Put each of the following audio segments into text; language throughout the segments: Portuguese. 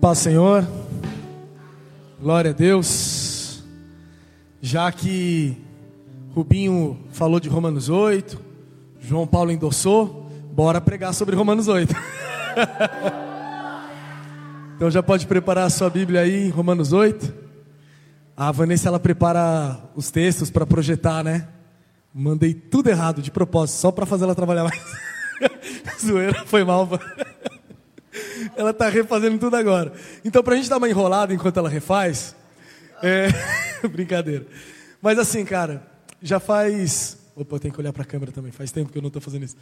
Paz, Senhor. Glória a Deus. Já que Rubinho falou de Romanos 8, João Paulo endossou, bora pregar sobre Romanos 8. então já pode preparar a sua Bíblia aí Romanos 8. A Vanessa ela prepara os textos para projetar, né? Mandei tudo errado de propósito, só para fazer ela trabalhar mais. Zoeira, foi mal. Ela está refazendo tudo agora. Então, para a gente dar uma enrolada enquanto ela refaz, é... brincadeira. Mas assim, cara, já faz. Opa, tenho que olhar para a câmera também. Faz tempo que eu não estou fazendo isso.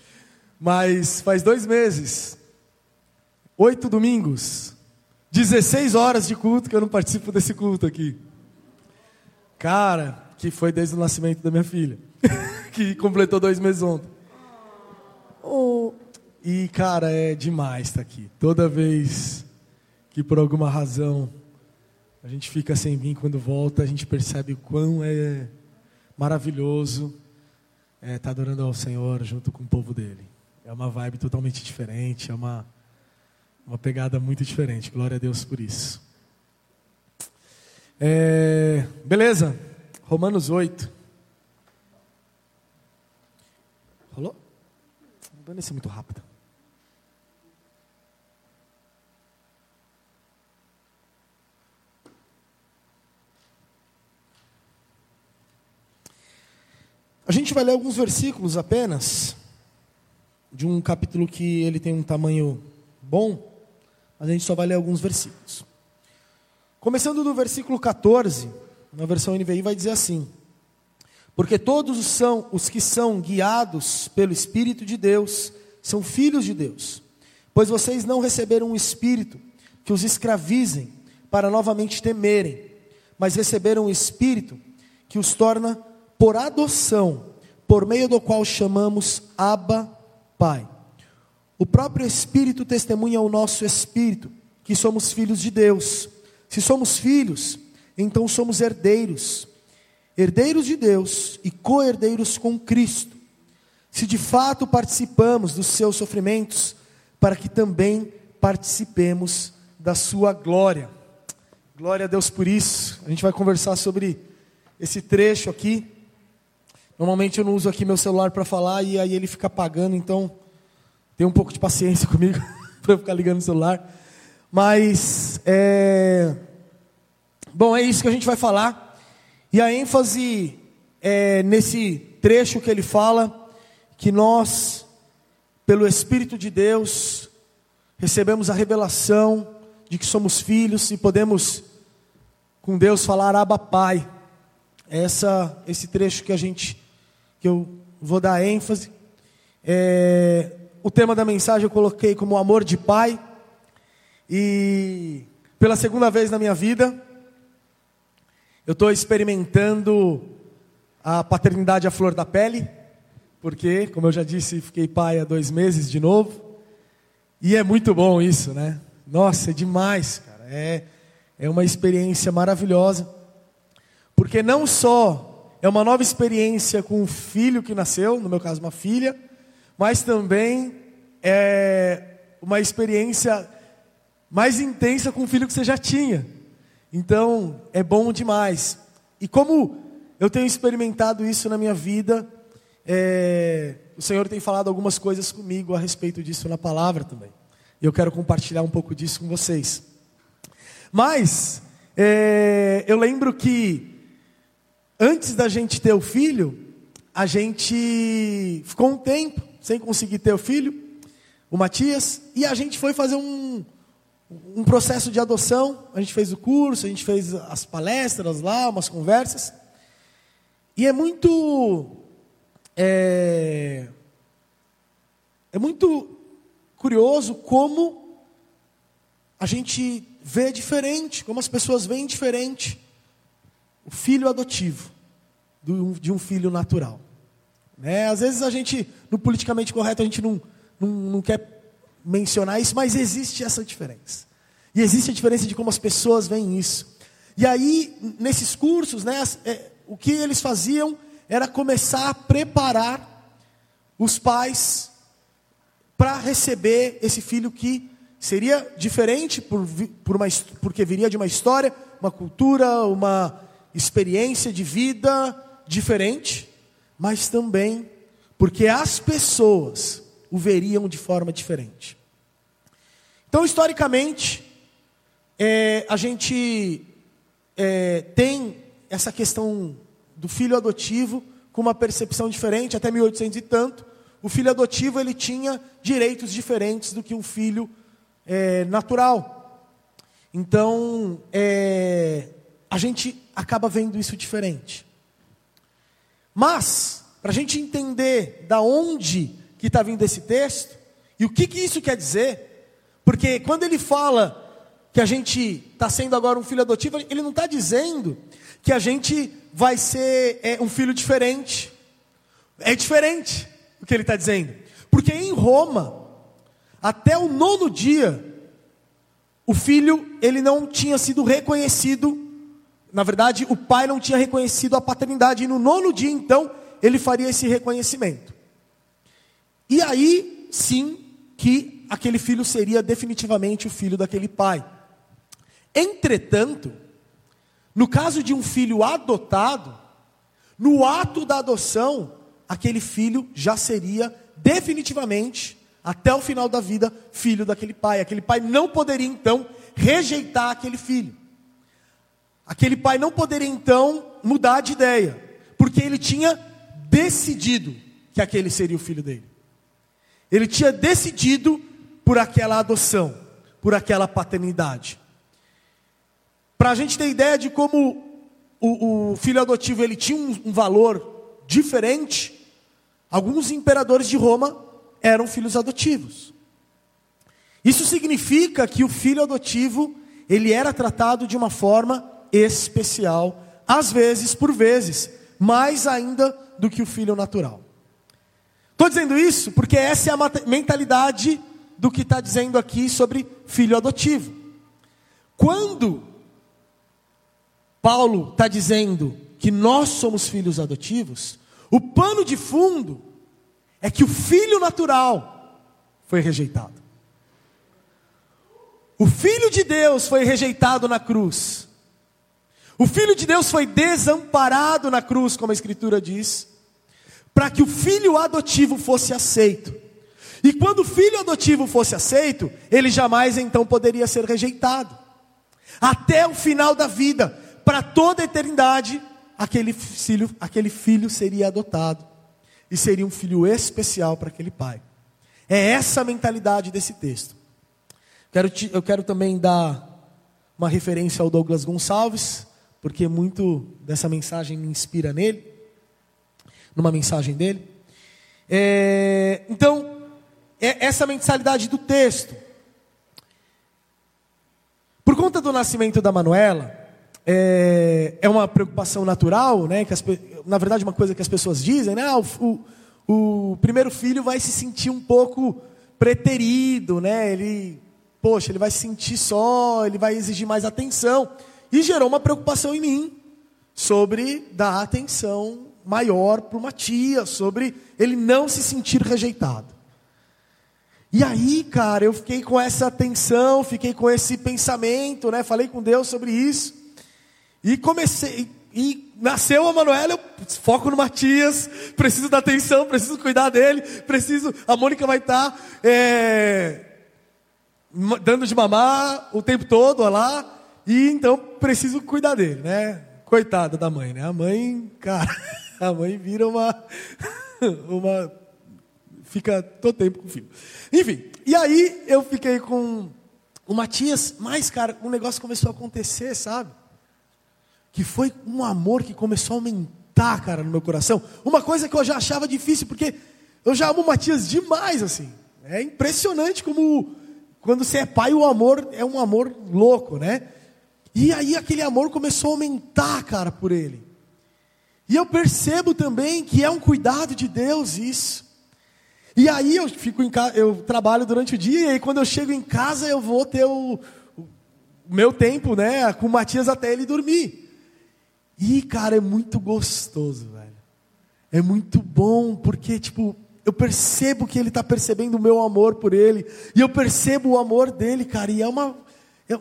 Mas faz dois meses, oito domingos, 16 horas de culto que eu não participo desse culto aqui. Cara, que foi desde o nascimento da minha filha, que completou dois meses ontem. Oh, e, cara, é demais estar aqui. Toda vez que por alguma razão a gente fica sem vir, quando volta, a gente percebe o quão é maravilhoso é, estar adorando ao Senhor junto com o povo dele. É uma vibe totalmente diferente, é uma, uma pegada muito diferente. Glória a Deus por isso. É, beleza, Romanos 8. Rolou? Não vai ser muito rápido. A gente vai ler alguns versículos apenas, de um capítulo que ele tem um tamanho bom, mas a gente só vai ler alguns versículos. Começando do versículo 14, na versão NVI vai dizer assim: Porque todos são os que são guiados pelo Espírito de Deus, são filhos de Deus. Pois vocês não receberam um espírito que os escravizem para novamente temerem, mas receberam um espírito que os torna por adoção, por meio do qual chamamos Abba, Pai. O próprio Espírito testemunha ao nosso espírito que somos filhos de Deus. Se somos filhos, então somos herdeiros, herdeiros de Deus e co-herdeiros com Cristo. Se de fato participamos dos seus sofrimentos, para que também participemos da sua glória. Glória a Deus por isso. A gente vai conversar sobre esse trecho aqui. Normalmente eu não uso aqui meu celular para falar e aí ele fica apagando, então tenha um pouco de paciência comigo para eu ficar ligando o celular. Mas, é... bom, é isso que a gente vai falar. E a ênfase é nesse trecho que ele fala que nós, pelo Espírito de Deus, recebemos a revelação de que somos filhos e podemos com Deus falar Abba Pai. Essa, esse trecho que a gente que eu vou dar ênfase. É, o tema da mensagem eu coloquei como amor de pai. E pela segunda vez na minha vida, eu estou experimentando a paternidade à flor da pele, porque, como eu já disse, fiquei pai há dois meses de novo. E é muito bom isso, né? Nossa, é demais, cara. É, é uma experiência maravilhosa. Porque não só é uma nova experiência com um filho que nasceu, no meu caso, uma filha, mas também é uma experiência mais intensa com um filho que você já tinha. Então, é bom demais. E como eu tenho experimentado isso na minha vida, é, o Senhor tem falado algumas coisas comigo a respeito disso na palavra também. E eu quero compartilhar um pouco disso com vocês. Mas, é, eu lembro que antes da gente ter o filho, a gente ficou um tempo sem conseguir ter o filho, o Matias, e a gente foi fazer um, um processo de adoção. A gente fez o curso, a gente fez as palestras lá, umas conversas. E é muito. É, é muito curioso como a gente vê diferente, como as pessoas veem diferente o filho adotivo de um filho natural. Né? Às vezes a gente, no politicamente correto, a gente não, não, não quer mencionar isso, mas existe essa diferença. E existe a diferença de como as pessoas veem isso. E aí, nesses cursos, né, é, o que eles faziam era começar a preparar os pais para receber esse filho que seria diferente por, por uma, porque viria de uma história, uma cultura, uma experiência de vida diferente, mas também porque as pessoas o veriam de forma diferente. Então, historicamente, é, a gente é, tem essa questão do filho adotivo com uma percepção diferente, até 1800 e tanto. O filho adotivo ele tinha direitos diferentes do que um filho é, natural. Então, é, a gente acaba vendo isso diferente. Mas, para a gente entender da onde que está vindo esse texto, e o que, que isso quer dizer, porque quando ele fala que a gente está sendo agora um filho adotivo, ele não está dizendo que a gente vai ser é, um filho diferente. É diferente o que ele está dizendo. Porque em Roma, até o nono dia, o filho ele não tinha sido reconhecido. Na verdade, o pai não tinha reconhecido a paternidade. E no nono dia, então, ele faria esse reconhecimento. E aí, sim, que aquele filho seria definitivamente o filho daquele pai. Entretanto, no caso de um filho adotado, no ato da adoção, aquele filho já seria definitivamente, até o final da vida, filho daquele pai. Aquele pai não poderia então rejeitar aquele filho. Aquele pai não poderia então mudar de ideia, porque ele tinha decidido que aquele seria o filho dele. Ele tinha decidido por aquela adoção, por aquela paternidade. Para a gente ter ideia de como o, o filho adotivo ele tinha um, um valor diferente, alguns imperadores de Roma eram filhos adotivos. Isso significa que o filho adotivo ele era tratado de uma forma especial, às vezes, por vezes, mais ainda do que o filho natural. Estou dizendo isso porque essa é a mentalidade do que está dizendo aqui sobre filho adotivo. Quando Paulo está dizendo que nós somos filhos adotivos, o pano de fundo é que o filho natural foi rejeitado. O filho de Deus foi rejeitado na cruz. O filho de Deus foi desamparado na cruz, como a Escritura diz, para que o filho adotivo fosse aceito. E quando o filho adotivo fosse aceito, ele jamais então poderia ser rejeitado. Até o final da vida, para toda a eternidade, aquele filho, aquele filho seria adotado. E seria um filho especial para aquele pai. É essa a mentalidade desse texto. Quero te, eu quero também dar uma referência ao Douglas Gonçalves, porque muito dessa mensagem me inspira nele, numa mensagem dele. É, então, é essa mentalidade do texto. Por conta do nascimento da Manuela, é, é uma preocupação natural, né? Que as, na verdade, uma coisa que as pessoas dizem, né? Ah, o, o, o primeiro filho vai se sentir um pouco preterido, né? Ele, poxa, ele vai se sentir só, ele vai exigir mais atenção. E gerou uma preocupação em mim sobre dar atenção maior para o Matias, sobre ele não se sentir rejeitado. E aí, cara, eu fiquei com essa atenção, fiquei com esse pensamento, né? Falei com Deus sobre isso. E comecei, e nasceu a Manuela, eu foco no Matias, preciso da atenção, preciso cuidar dele, preciso, a Mônica vai estar tá, é, dando de mamar o tempo todo lá, e então preciso cuidar dele, né? Coitada da mãe, né? A mãe, cara, a mãe vira uma, uma, fica todo tempo com o filho. Enfim, e aí eu fiquei com o Matias, mas cara, o negócio começou a acontecer, sabe? que foi um amor que começou a aumentar, cara, no meu coração. Uma coisa que eu já achava difícil, porque eu já amo o Matias demais, assim. É impressionante como quando você é pai, o amor é um amor louco, né? E aí aquele amor começou a aumentar, cara, por ele. E eu percebo também que é um cuidado de Deus isso. E aí eu fico em casa, eu trabalho durante o dia, e aí quando eu chego em casa eu vou ter o, o meu tempo, né, com o Matias até ele dormir. E, cara, é muito gostoso, velho. É muito bom, porque, tipo, eu percebo que ele está percebendo o meu amor por ele, e eu percebo o amor dele, cara, e é uma,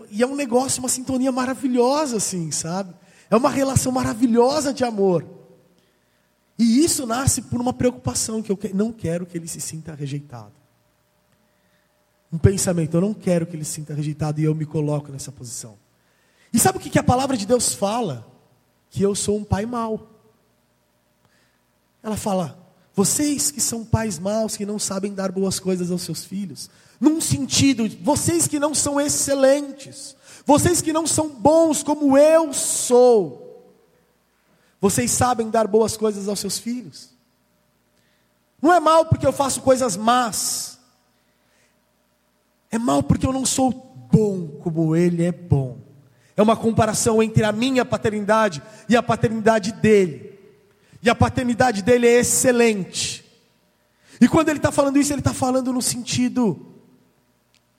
e é um negócio, uma sintonia maravilhosa, assim, sabe? É uma relação maravilhosa de amor. E isso nasce por uma preocupação, que eu não quero que ele se sinta rejeitado. Um pensamento, eu não quero que ele se sinta rejeitado e eu me coloco nessa posição. E sabe o que a palavra de Deus fala? Que eu sou um pai mau. Ela fala, vocês que são pais maus, que não sabem dar boas coisas aos seus filhos, num sentido, vocês que não são excelentes, vocês que não são bons como eu sou, vocês sabem dar boas coisas aos seus filhos? Não é mal porque eu faço coisas más. É mal porque eu não sou bom como ele é bom. É uma comparação entre a minha paternidade e a paternidade dele. E a paternidade dele é excelente. E quando ele está falando isso, ele está falando no sentido: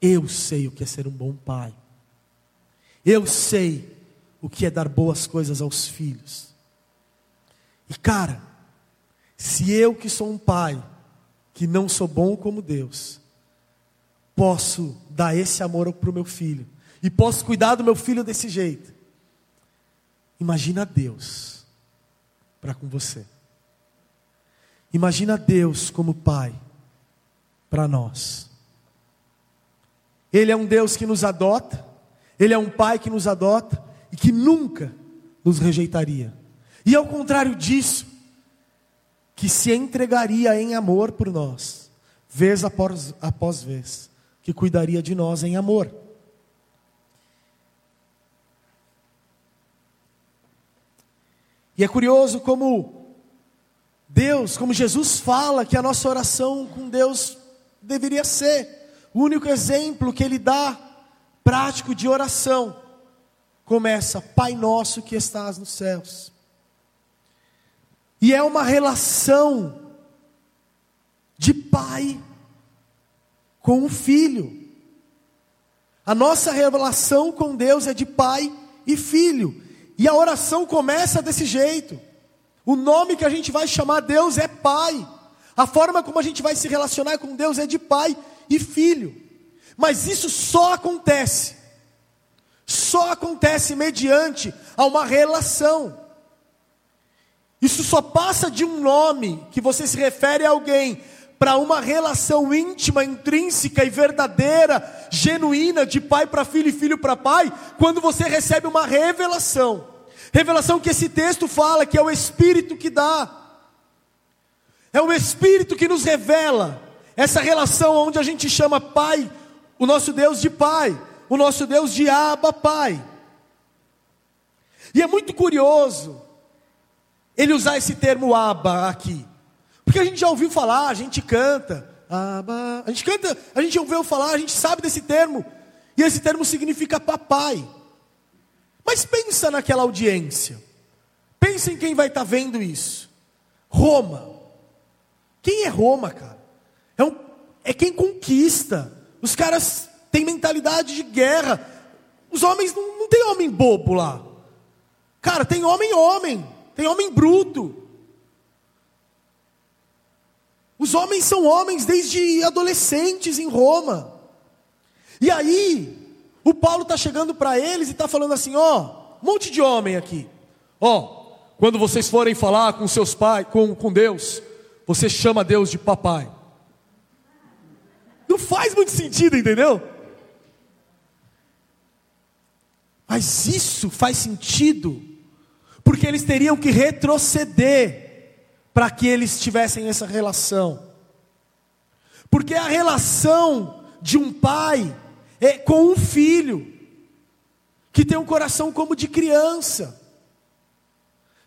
eu sei o que é ser um bom pai. Eu sei o que é dar boas coisas aos filhos. E cara, se eu que sou um pai, que não sou bom como Deus, posso dar esse amor para o meu filho, e posso cuidar do meu filho desse jeito, imagina Deus para com você. Imagina Deus como pai para nós. Ele é um Deus que nos adota, ele é um pai que nos adota e que nunca nos rejeitaria. E ao contrário disso, que se entregaria em amor por nós, vez após, após vez, que cuidaria de nós em amor. E é curioso como Deus, como Jesus fala que a nossa oração com Deus deveria ser. O único exemplo que ele dá prático de oração começa: Pai nosso que estás nos céus. E é uma relação de pai com o filho. A nossa relação com Deus é de pai e filho. E a oração começa desse jeito. O nome que a gente vai chamar Deus é Pai. A forma como a gente vai se relacionar com Deus é de pai e filho. Mas isso só acontece, só acontece mediante a uma relação. Isso só passa de um nome que você se refere a alguém para uma relação íntima, intrínseca e verdadeira, genuína de pai para filho e filho para pai, quando você recebe uma revelação. Revelação que esse texto fala que é o Espírito que dá. É o Espírito que nos revela essa relação onde a gente chama Pai, o nosso Deus de Pai, o nosso Deus de Abba Pai. E é muito curioso ele usar esse termo aba aqui. Porque a gente já ouviu falar, a gente canta, aba, a gente canta, a gente ouviu falar, a gente sabe desse termo. E esse termo significa papai. Mas pensa naquela audiência. Pensa em quem vai estar tá vendo isso. Roma. Quem é Roma, cara? É, um, é quem conquista. Os caras têm mentalidade de guerra. Os homens não, não tem homem bobo lá. Cara, tem homem homem tem homem bruto. Os homens são homens desde adolescentes em Roma. E aí, o Paulo está chegando para eles e está falando assim: ó, um monte de homem aqui. Ó, quando vocês forem falar com seus pais, com, com Deus, você chama Deus de papai. Não faz muito sentido, entendeu? Mas isso faz sentido porque eles teriam que retroceder para que eles tivessem essa relação. Porque a relação de um pai é com um filho que tem um coração como de criança.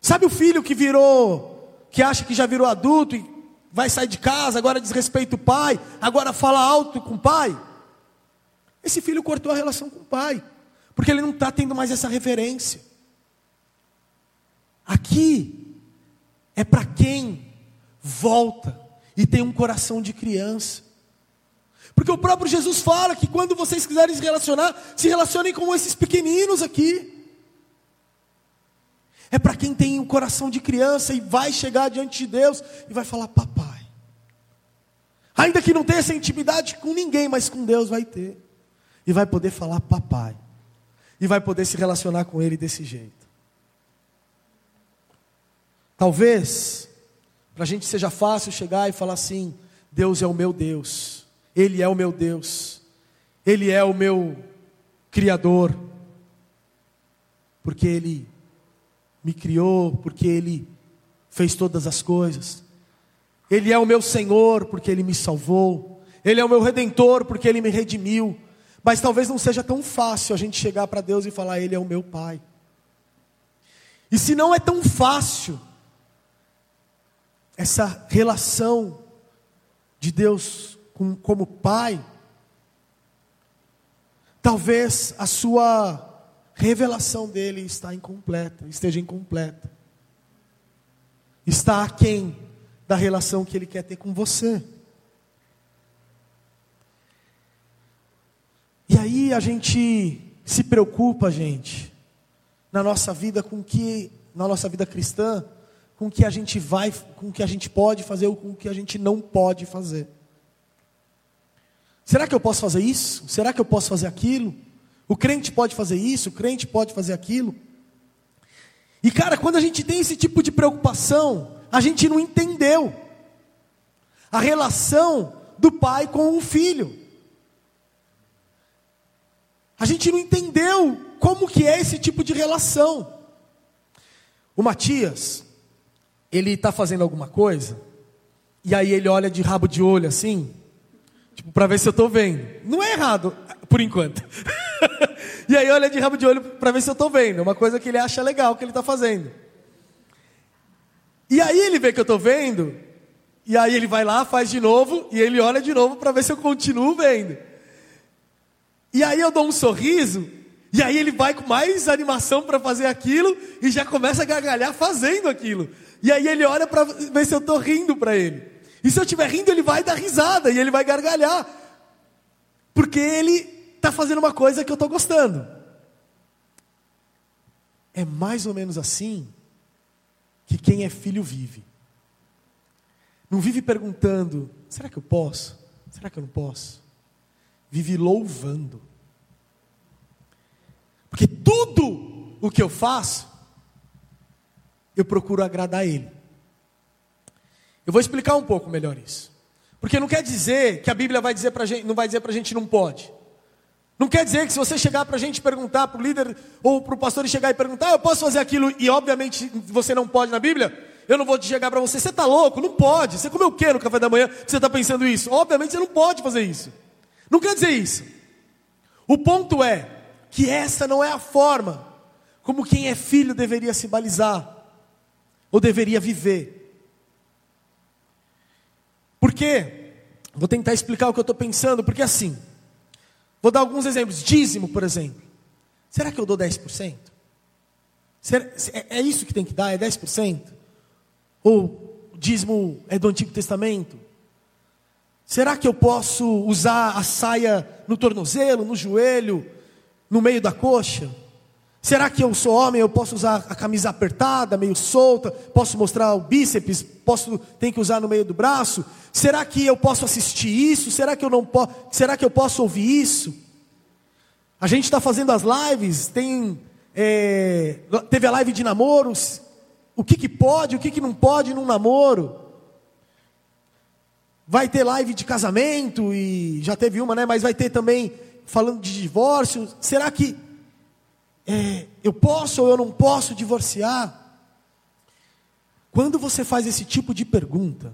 Sabe o filho que virou, que acha que já virou adulto e vai sair de casa, agora desrespeita o pai, agora fala alto com o pai? Esse filho cortou a relação com o pai, porque ele não está tendo mais essa referência. Aqui é para quem volta e tem um coração de criança. Porque o próprio Jesus fala que quando vocês quiserem se relacionar, se relacionem com esses pequeninos aqui. É para quem tem um coração de criança e vai chegar diante de Deus e vai falar: Papai, Ainda que não tenha essa intimidade com ninguém, mas com Deus vai ter. E vai poder falar papai. E vai poder se relacionar com Ele desse jeito. Talvez, para a gente seja fácil chegar e falar assim: Deus é o meu Deus, Ele é o meu Deus, Ele é o meu Criador, porque Ele me criou, porque Ele fez todas as coisas. Ele é o meu Senhor, porque Ele me salvou. Ele é o meu redentor, porque Ele me redimiu. Mas talvez não seja tão fácil a gente chegar para Deus e falar: Ele é o meu Pai. E se não é tão fácil, essa relação de Deus com, como Pai, talvez a sua revelação dele está incompleta, esteja incompleta. Está aquém da relação que ele quer ter com você. E aí a gente se preocupa, gente, na nossa vida com que, na nossa vida cristã, com que a gente vai, com o que a gente pode fazer ou com o que a gente não pode fazer. Será que eu posso fazer isso? Será que eu posso fazer aquilo? O crente pode fazer isso, o crente pode fazer aquilo. E cara, quando a gente tem esse tipo de preocupação, a gente não entendeu a relação do pai com o filho. A gente não entendeu como que é esse tipo de relação. O Matias, ele está fazendo alguma coisa, e aí ele olha de rabo de olho assim, tipo, para ver se eu estou vendo. Não é errado, por enquanto. e aí olha de rabo de olho para ver se eu estou vendo. É uma coisa que ele acha legal que ele está fazendo. E aí ele vê que eu estou vendo, e aí ele vai lá, faz de novo, e ele olha de novo para ver se eu continuo vendo. E aí eu dou um sorriso, e aí ele vai com mais animação para fazer aquilo, e já começa a gargalhar fazendo aquilo. E aí ele olha para ver se eu estou rindo para ele. E se eu estiver rindo, ele vai dar risada, e ele vai gargalhar. Porque ele está fazendo uma coisa que eu estou gostando. É mais ou menos assim que quem é filho vive. Não vive perguntando: será que eu posso? Será que eu não posso? Vive louvando. Porque tudo o que eu faço, eu procuro agradar a Ele. Eu vou explicar um pouco melhor isso. Porque não quer dizer que a Bíblia vai dizer pra gente, não vai dizer para a gente não pode. Não quer dizer que se você chegar para a gente perguntar, para o líder ou para o pastor e chegar e perguntar, ah, eu posso fazer aquilo e obviamente você não pode na Bíblia, eu não vou te chegar para você, você está louco? Não pode. Você comeu o que no café da manhã você está pensando isso? Obviamente você não pode fazer isso. Não quer dizer isso. O ponto é que essa não é a forma como quem é filho deveria se balizar ou deveria viver. Por quê? Vou tentar explicar o que eu estou pensando, porque assim, Vou dar alguns exemplos. Dízimo, por exemplo. Será que eu dou 10%? Será, é, é isso que tem que dar? É 10%? Ou dízimo é do Antigo Testamento? Será que eu posso usar a saia no tornozelo, no joelho, no meio da coxa? Será que eu sou homem, eu posso usar a camisa apertada, meio solta, posso mostrar o bíceps, posso tem que usar no meio do braço? Será que eu posso assistir isso? Será que eu não posso? Será que eu posso ouvir isso? A gente está fazendo as lives, tem é, teve a live de namoros. O que, que pode, o que, que não pode num namoro? Vai ter live de casamento e já teve uma, né? Mas vai ter também falando de divórcio. Será que é, eu posso ou eu não posso divorciar? Quando você faz esse tipo de pergunta,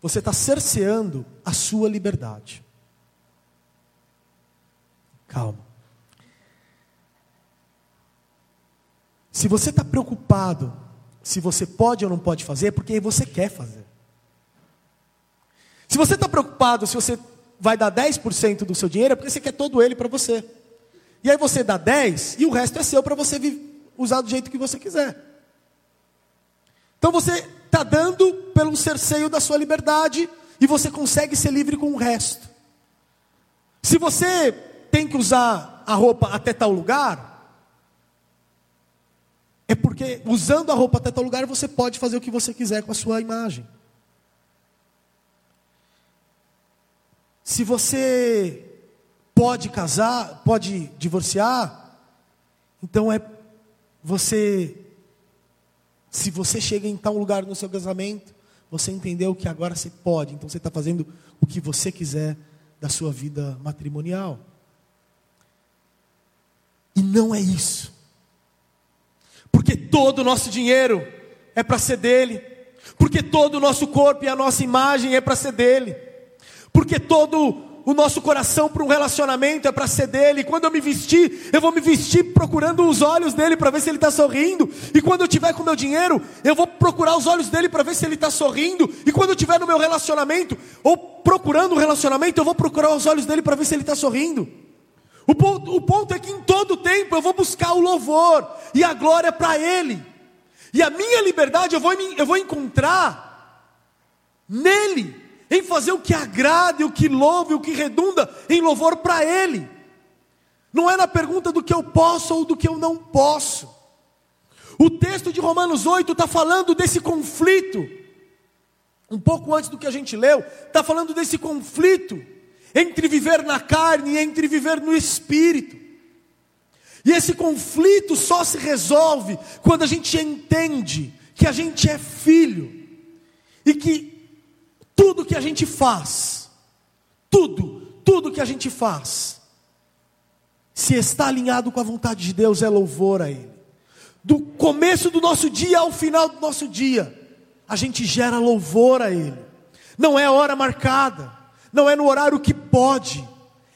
você está cerceando a sua liberdade. Calma. Se você está preocupado se você pode ou não pode fazer, é porque você quer fazer. Se você está preocupado se você vai dar 10% do seu dinheiro, é porque você quer todo ele para você. E aí você dá 10 e o resto é seu para você usar do jeito que você quiser. Então você está dando pelo cerceio da sua liberdade e você consegue ser livre com o resto. Se você tem que usar a roupa até tal lugar, é porque usando a roupa até tal lugar você pode fazer o que você quiser com a sua imagem. Se você pode casar, pode divorciar, então é você. Se você chega em tal lugar no seu casamento, você entendeu que agora você pode, então você está fazendo o que você quiser da sua vida matrimonial. E não é isso. Porque todo o nosso dinheiro é para ser dele. Porque todo o nosso corpo e a nossa imagem é para ser dele. Porque todo o nosso coração para um relacionamento é para ser dele. Quando eu me vestir, eu vou me vestir procurando os olhos dele para ver se ele está sorrindo. E quando eu tiver com meu dinheiro, eu vou procurar os olhos dele para ver se ele está sorrindo. E quando eu tiver no meu relacionamento, ou procurando um relacionamento, eu vou procurar os olhos dele para ver se ele está sorrindo. O ponto, o ponto é que em todo tempo eu vou buscar o louvor e a glória para Ele. E a minha liberdade eu vou, eu vou encontrar nele, em fazer o que agrade, o que louve, o que redunda em louvor para Ele. Não é na pergunta do que eu posso ou do que eu não posso. O texto de Romanos 8 está falando desse conflito. Um pouco antes do que a gente leu, está falando desse conflito entre viver na carne e entre viver no espírito. E esse conflito só se resolve quando a gente entende que a gente é filho e que tudo que a gente faz, tudo, tudo que a gente faz, se está alinhado com a vontade de Deus, é louvor a Ele. Do começo do nosso dia ao final do nosso dia, a gente gera louvor a Ele. Não é hora marcada, não é no horário que pode,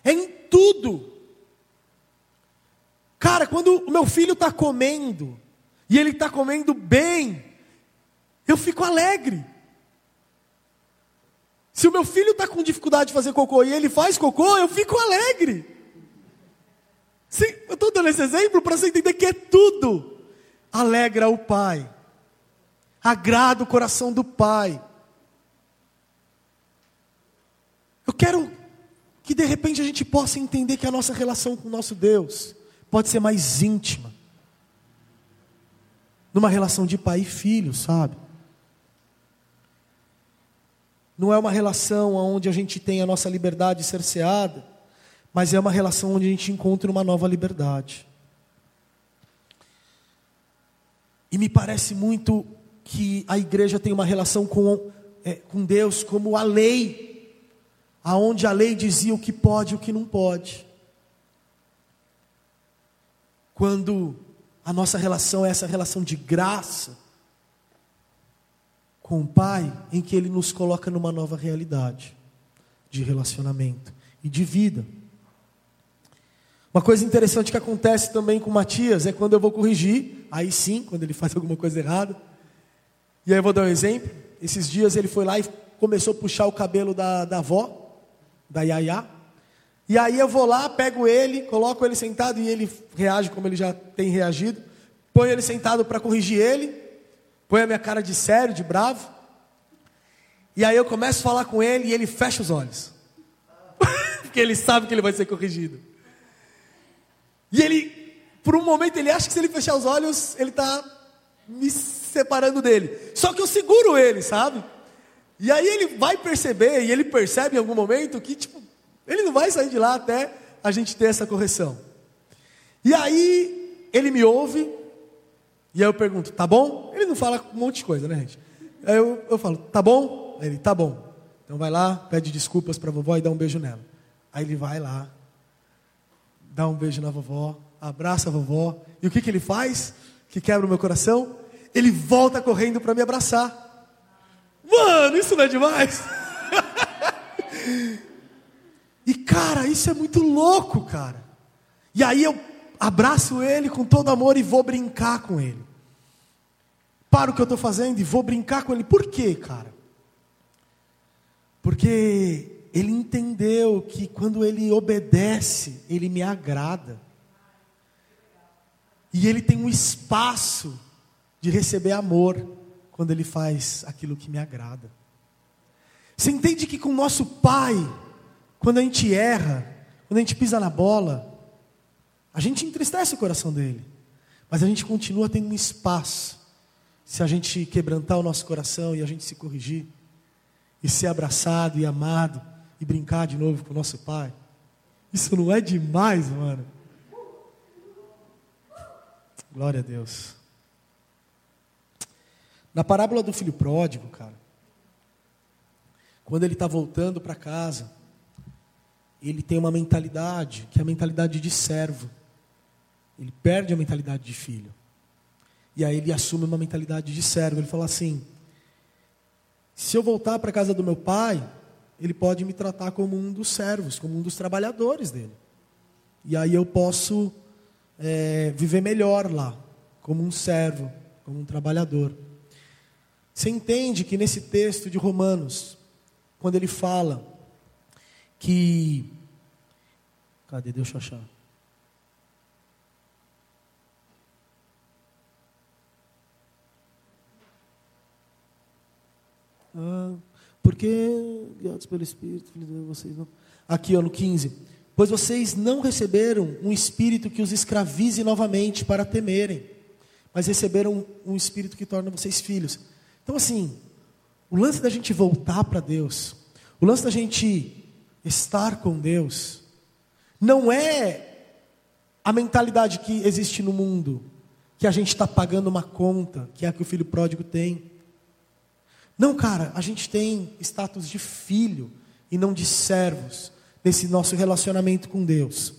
é em tudo. Cara, quando o meu filho está comendo, e ele está comendo bem, eu fico alegre. Se o meu filho está com dificuldade de fazer cocô e ele faz cocô, eu fico alegre. Sim, eu estou dando esse exemplo para você entender que é tudo. Alegra o pai, agrada o coração do pai. Eu quero que de repente a gente possa entender que a nossa relação com o nosso Deus pode ser mais íntima. Numa relação de pai e filho, sabe? Não é uma relação onde a gente tem a nossa liberdade cerceada, mas é uma relação onde a gente encontra uma nova liberdade. E me parece muito que a igreja tem uma relação com, é, com Deus como a lei aonde a lei dizia o que pode e o que não pode. Quando a nossa relação é essa relação de graça com o Pai, em que Ele nos coloca numa nova realidade de relacionamento e de vida. Uma coisa interessante que acontece também com Matias é quando eu vou corrigir, aí sim, quando ele faz alguma coisa errada. E aí eu vou dar um exemplo. Esses dias ele foi lá e começou a puxar o cabelo da, da avó da Yaya. E aí eu vou lá, pego ele, coloco ele sentado e ele reage como ele já tem reagido. Ponho ele sentado para corrigir ele. Põe a minha cara de sério, de bravo. E aí eu começo a falar com ele e ele fecha os olhos. Porque ele sabe que ele vai ser corrigido. E ele, por um momento, ele acha que se ele fechar os olhos, ele está me separando dele. Só que eu seguro ele, sabe? E aí ele vai perceber, e ele percebe em algum momento que, tipo, ele não vai sair de lá até a gente ter essa correção. E aí ele me ouve, e aí eu pergunto, tá bom? Não fala um monte de coisa, né, gente? Aí eu, eu falo, tá bom? Aí ele, tá bom. Então vai lá, pede desculpas para a vovó e dá um beijo nela. Aí ele vai lá, dá um beijo na vovó, abraça a vovó. E o que, que ele faz? Que quebra o meu coração? Ele volta correndo para me abraçar. Mano, isso não é demais? e cara, isso é muito louco, cara. E aí eu abraço ele com todo amor e vou brincar com ele. Para o que eu estou fazendo e vou brincar com ele. Por quê, cara? Porque ele entendeu que quando ele obedece, ele me agrada. E ele tem um espaço de receber amor quando Ele faz aquilo que me agrada. Você entende que com o nosso Pai, quando a gente erra, quando a gente pisa na bola, a gente entristece o coração dele, mas a gente continua tendo um espaço, se a gente quebrantar o nosso coração e a gente se corrigir, e ser abraçado e amado e brincar de novo com o nosso pai? Isso não é demais, mano? Glória a Deus. Na parábola do filho pródigo, cara, quando ele está voltando para casa, ele tem uma mentalidade que é a mentalidade de servo. Ele perde a mentalidade de filho. E aí ele assume uma mentalidade de servo. Ele fala assim: se eu voltar para a casa do meu pai, ele pode me tratar como um dos servos, como um dos trabalhadores dele. E aí eu posso é, viver melhor lá, como um servo, como um trabalhador. Você entende que nesse texto de Romanos, quando ele fala que. Cadê? Deixa eu achar. Ah, porque, guiados pelo Espírito, vocês não. Aqui, ó, no 15. Pois vocês não receberam um espírito que os escravize novamente para temerem, mas receberam um espírito que torna vocês filhos. Então, assim, o lance da gente voltar para Deus, o lance da gente estar com Deus, não é a mentalidade que existe no mundo, que a gente está pagando uma conta, que é a que o filho pródigo tem. Não, cara, a gente tem status de filho e não de servos nesse nosso relacionamento com Deus.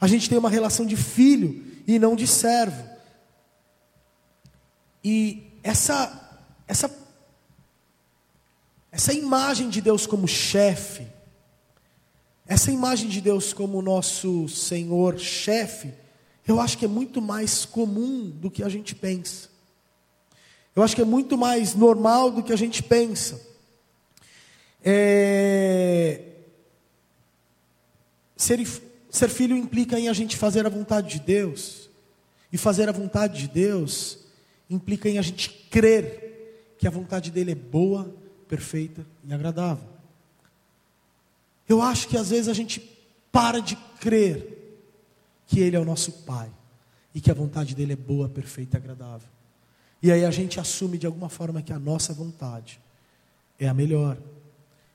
A gente tem uma relação de filho e não de servo. E essa essa essa imagem de Deus como chefe, essa imagem de Deus como nosso Senhor chefe, eu acho que é muito mais comum do que a gente pensa. Eu acho que é muito mais normal do que a gente pensa. É... Ser, ser filho implica em a gente fazer a vontade de Deus. E fazer a vontade de Deus implica em a gente crer que a vontade dele é boa, perfeita e agradável. Eu acho que às vezes a gente para de crer que ele é o nosso Pai e que a vontade dele é boa, perfeita e agradável. E aí a gente assume de alguma forma que a nossa vontade é a melhor.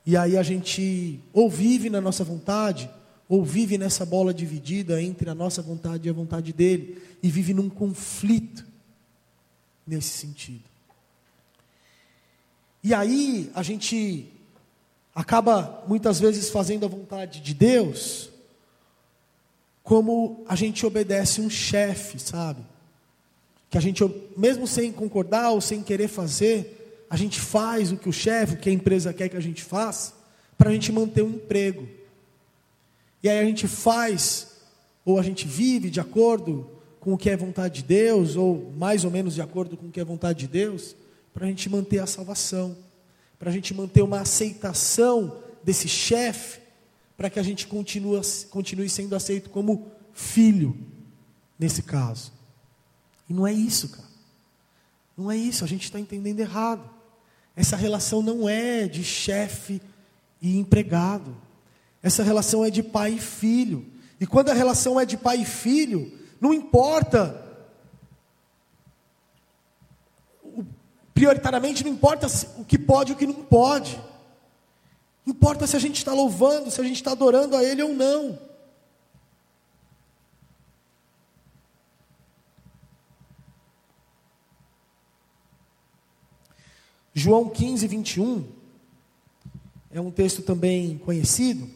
E aí a gente ou vive na nossa vontade, ou vive nessa bola dividida entre a nossa vontade e a vontade dele, e vive num conflito nesse sentido. E aí a gente acaba muitas vezes fazendo a vontade de Deus, como a gente obedece um chefe, sabe? Que a gente, mesmo sem concordar ou sem querer fazer, a gente faz o que o chefe, o que a empresa quer que a gente faça, para a gente manter um emprego. E aí a gente faz, ou a gente vive de acordo com o que é vontade de Deus, ou mais ou menos de acordo com o que é vontade de Deus, para a gente manter a salvação, para a gente manter uma aceitação desse chefe, para que a gente continue, continue sendo aceito como filho, nesse caso. E não é isso, cara. Não é isso, a gente está entendendo errado. Essa relação não é de chefe e empregado. Essa relação é de pai e filho. E quando a relação é de pai e filho, não importa. Prioritariamente não importa o que pode e o que não pode. Importa se a gente está louvando, se a gente está adorando a Ele ou não. João 15, 21 é um texto também conhecido.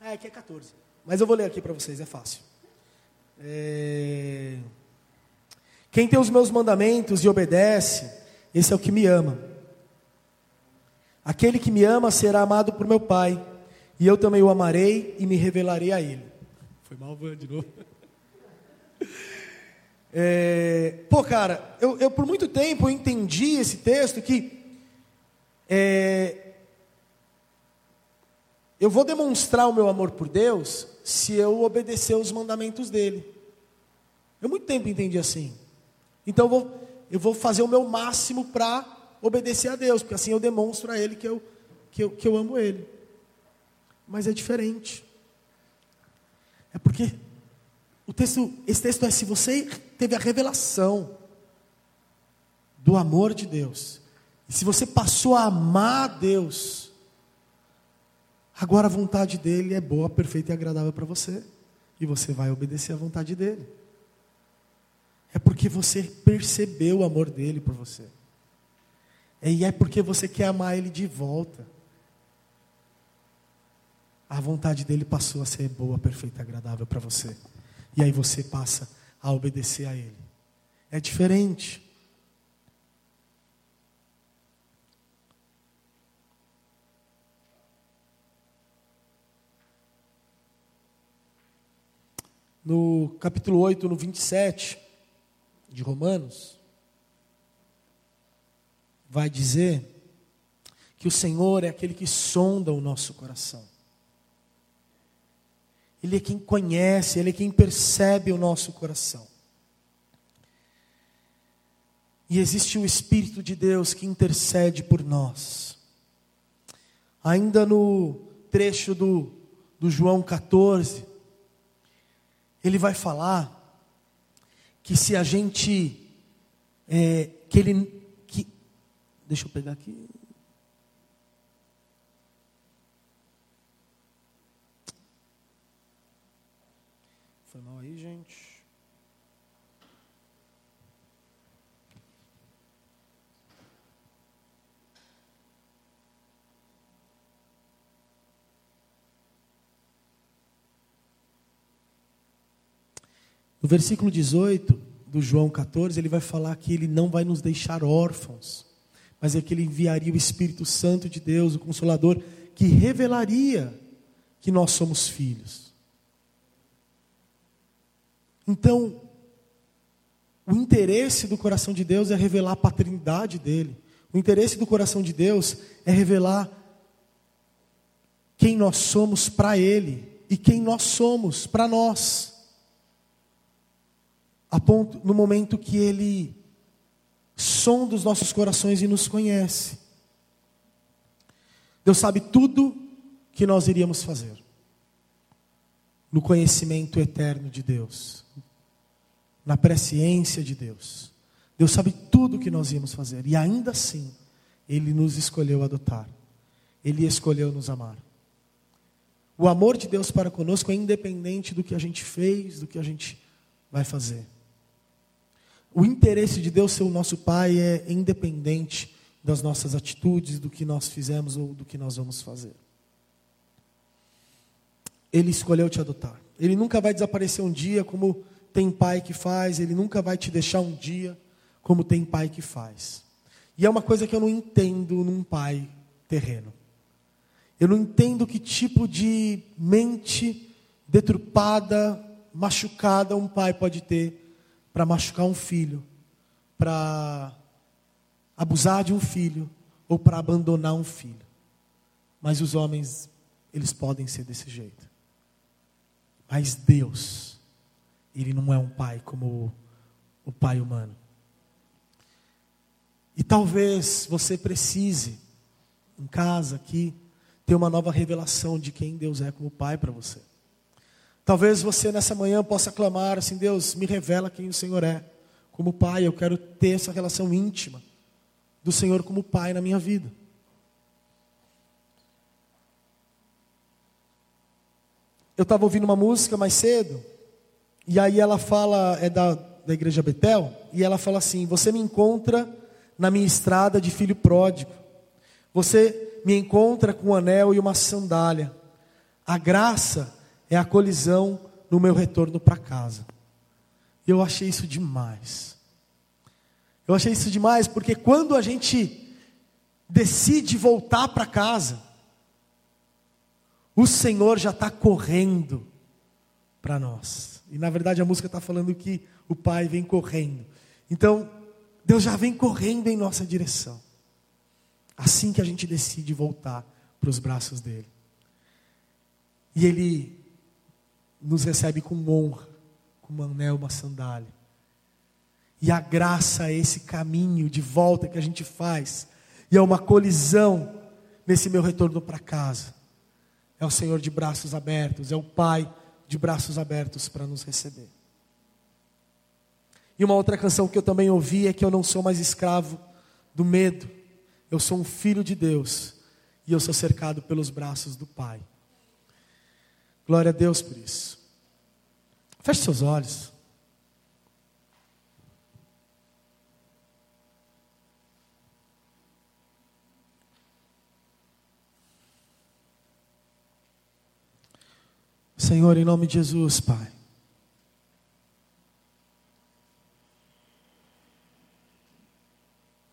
É, aqui é 14. Mas eu vou ler aqui para vocês, é fácil. É... Quem tem os meus mandamentos e obedece, esse é o que me ama. Aquele que me ama será amado por meu Pai, e eu também o amarei e me revelarei a ele. Foi mal, Van, de novo. É, pô, cara, eu, eu, por muito tempo eu entendi esse texto que é, eu vou demonstrar o meu amor por Deus se eu obedecer os mandamentos dele. Eu muito tempo entendi assim. Então eu vou, eu vou fazer o meu máximo para obedecer a Deus, porque assim eu demonstro a Ele que eu, que eu, que eu amo Ele. Mas é diferente. É porque o texto, esse texto é: se você teve a revelação do amor de Deus, e se você passou a amar Deus, agora a vontade dele é boa, perfeita e agradável para você, e você vai obedecer à vontade dele. É porque você percebeu o amor dele por você. E é porque você quer amar ele de volta. A vontade dele passou a ser boa, perfeita agradável para você. E aí você passa a obedecer a ele. É diferente. No capítulo 8, no 27 de Romanos, vai dizer que o Senhor é aquele que sonda o nosso coração. Ele é quem conhece, Ele é quem percebe o nosso coração. E existe o Espírito de Deus que intercede por nós. Ainda no trecho do, do João 14, ele vai falar que se a gente, é, que ele, que, deixa eu pegar aqui, Foi mal aí, gente. No versículo 18 do João 14, ele vai falar que ele não vai nos deixar órfãos, mas é que ele enviaria o Espírito Santo de Deus, o Consolador, que revelaria que nós somos filhos. Então, o interesse do coração de Deus é revelar a paternidade dele. O interesse do coração de Deus é revelar quem nós somos para ele e quem nós somos para nós. Ponto no momento que ele sonda os nossos corações e nos conhece. Deus sabe tudo que nós iríamos fazer no conhecimento eterno de Deus, na presciência de Deus. Deus sabe tudo o que nós íamos fazer e ainda assim ele nos escolheu adotar. Ele escolheu nos amar. O amor de Deus para conosco é independente do que a gente fez, do que a gente vai fazer. O interesse de Deus ser o nosso Pai é independente das nossas atitudes, do que nós fizemos ou do que nós vamos fazer. Ele escolheu te adotar. Ele nunca vai desaparecer um dia como tem pai que faz, ele nunca vai te deixar um dia como tem pai que faz. E é uma coisa que eu não entendo num pai terreno. Eu não entendo que tipo de mente detrupada, machucada um pai pode ter para machucar um filho, para abusar de um filho ou para abandonar um filho. Mas os homens, eles podem ser desse jeito. Mas Deus, Ele não é um pai como o pai humano. E talvez você precise, em casa aqui, ter uma nova revelação de quem Deus é como pai para você. Talvez você nessa manhã possa clamar assim: Deus, me revela quem o Senhor é. Como pai, eu quero ter essa relação íntima do Senhor como pai na minha vida. eu estava ouvindo uma música mais cedo, e aí ela fala, é da, da igreja Betel, e ela fala assim: Você me encontra na minha estrada de filho pródigo, você me encontra com um anel e uma sandália, a graça é a colisão no meu retorno para casa. Eu achei isso demais. Eu achei isso demais porque quando a gente decide voltar para casa, o Senhor já está correndo para nós. E na verdade a música está falando que o Pai vem correndo. Então, Deus já vem correndo em nossa direção. Assim que a gente decide voltar para os braços dele. E ele nos recebe com honra, com um anel, uma sandália. E a graça é esse caminho de volta que a gente faz, e é uma colisão nesse meu retorno para casa. É o Senhor de braços abertos, é o Pai de braços abertos para nos receber. E uma outra canção que eu também ouvi é que eu não sou mais escravo do medo, eu sou um filho de Deus e eu sou cercado pelos braços do Pai. Glória a Deus por isso. Feche seus olhos. Senhor, em nome de Jesus, Pai.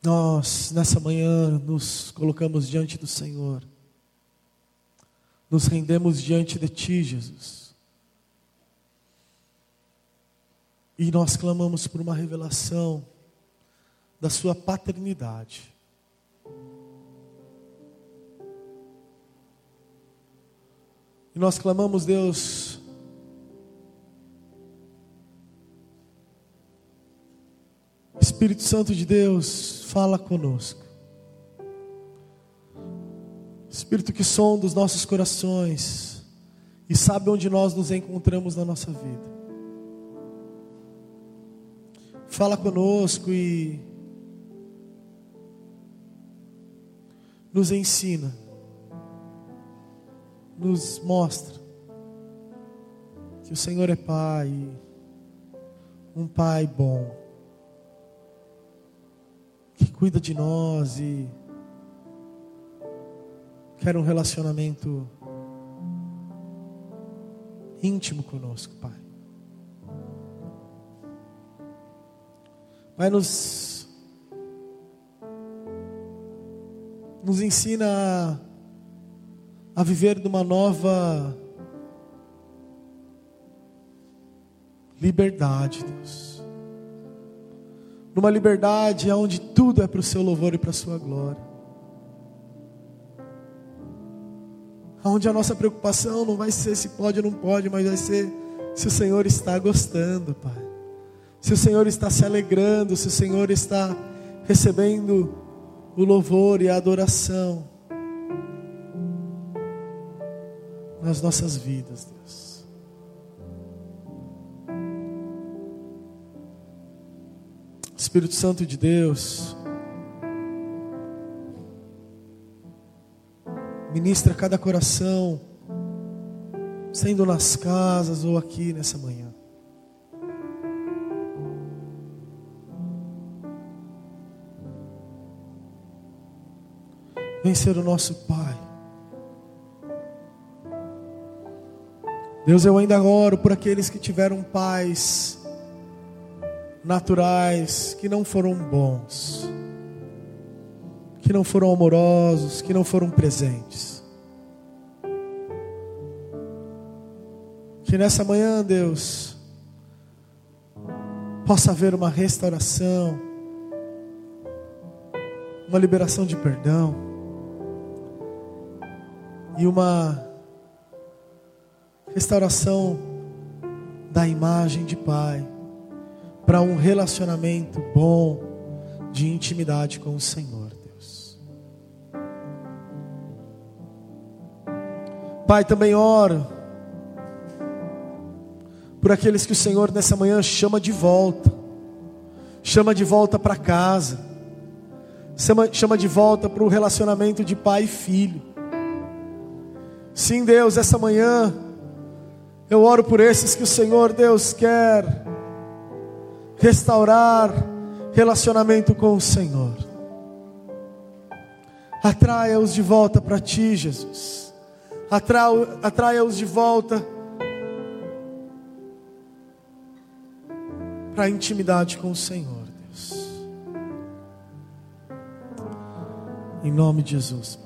Nós, nessa manhã, nos colocamos diante do Senhor, nos rendemos diante de Ti, Jesus, e nós clamamos por uma revelação da Sua paternidade. E nós clamamos, Deus, Espírito Santo de Deus, fala conosco. Espírito que sonda os nossos corações e sabe onde nós nos encontramos na nossa vida. Fala conosco e nos ensina nos mostra que o Senhor é Pai, um Pai bom, que cuida de nós e quer um relacionamento íntimo conosco, Pai. Pai, nos, nos ensina a a viver numa nova liberdade, Deus. Numa liberdade onde tudo é para o seu louvor e para a sua glória. Onde a nossa preocupação não vai ser se pode ou não pode, mas vai ser se o Senhor está gostando, Pai. Se o Senhor está se alegrando, se o Senhor está recebendo o louvor e a adoração. nas nossas vidas, Deus. Espírito Santo de Deus, ministra cada coração, sendo nas casas ou aqui nessa manhã. Vem ser o nosso Pai. Deus, eu ainda oro por aqueles que tiveram pais naturais que não foram bons, que não foram amorosos, que não foram presentes. Que nessa manhã, Deus, possa haver uma restauração, uma liberação de perdão e uma restauração da imagem de pai, para um relacionamento bom, de intimidade com o Senhor, Pai, também oro por aqueles que o Senhor nessa manhã chama de volta, chama de volta para casa, chama, chama de volta para o relacionamento de pai e filho. Sim, Deus, essa manhã eu oro por esses que o Senhor Deus quer restaurar relacionamento com o Senhor. Atraia-os de volta para ti, Jesus. Atraia-os de volta para a intimidade com o Senhor, Deus. Em nome de Jesus.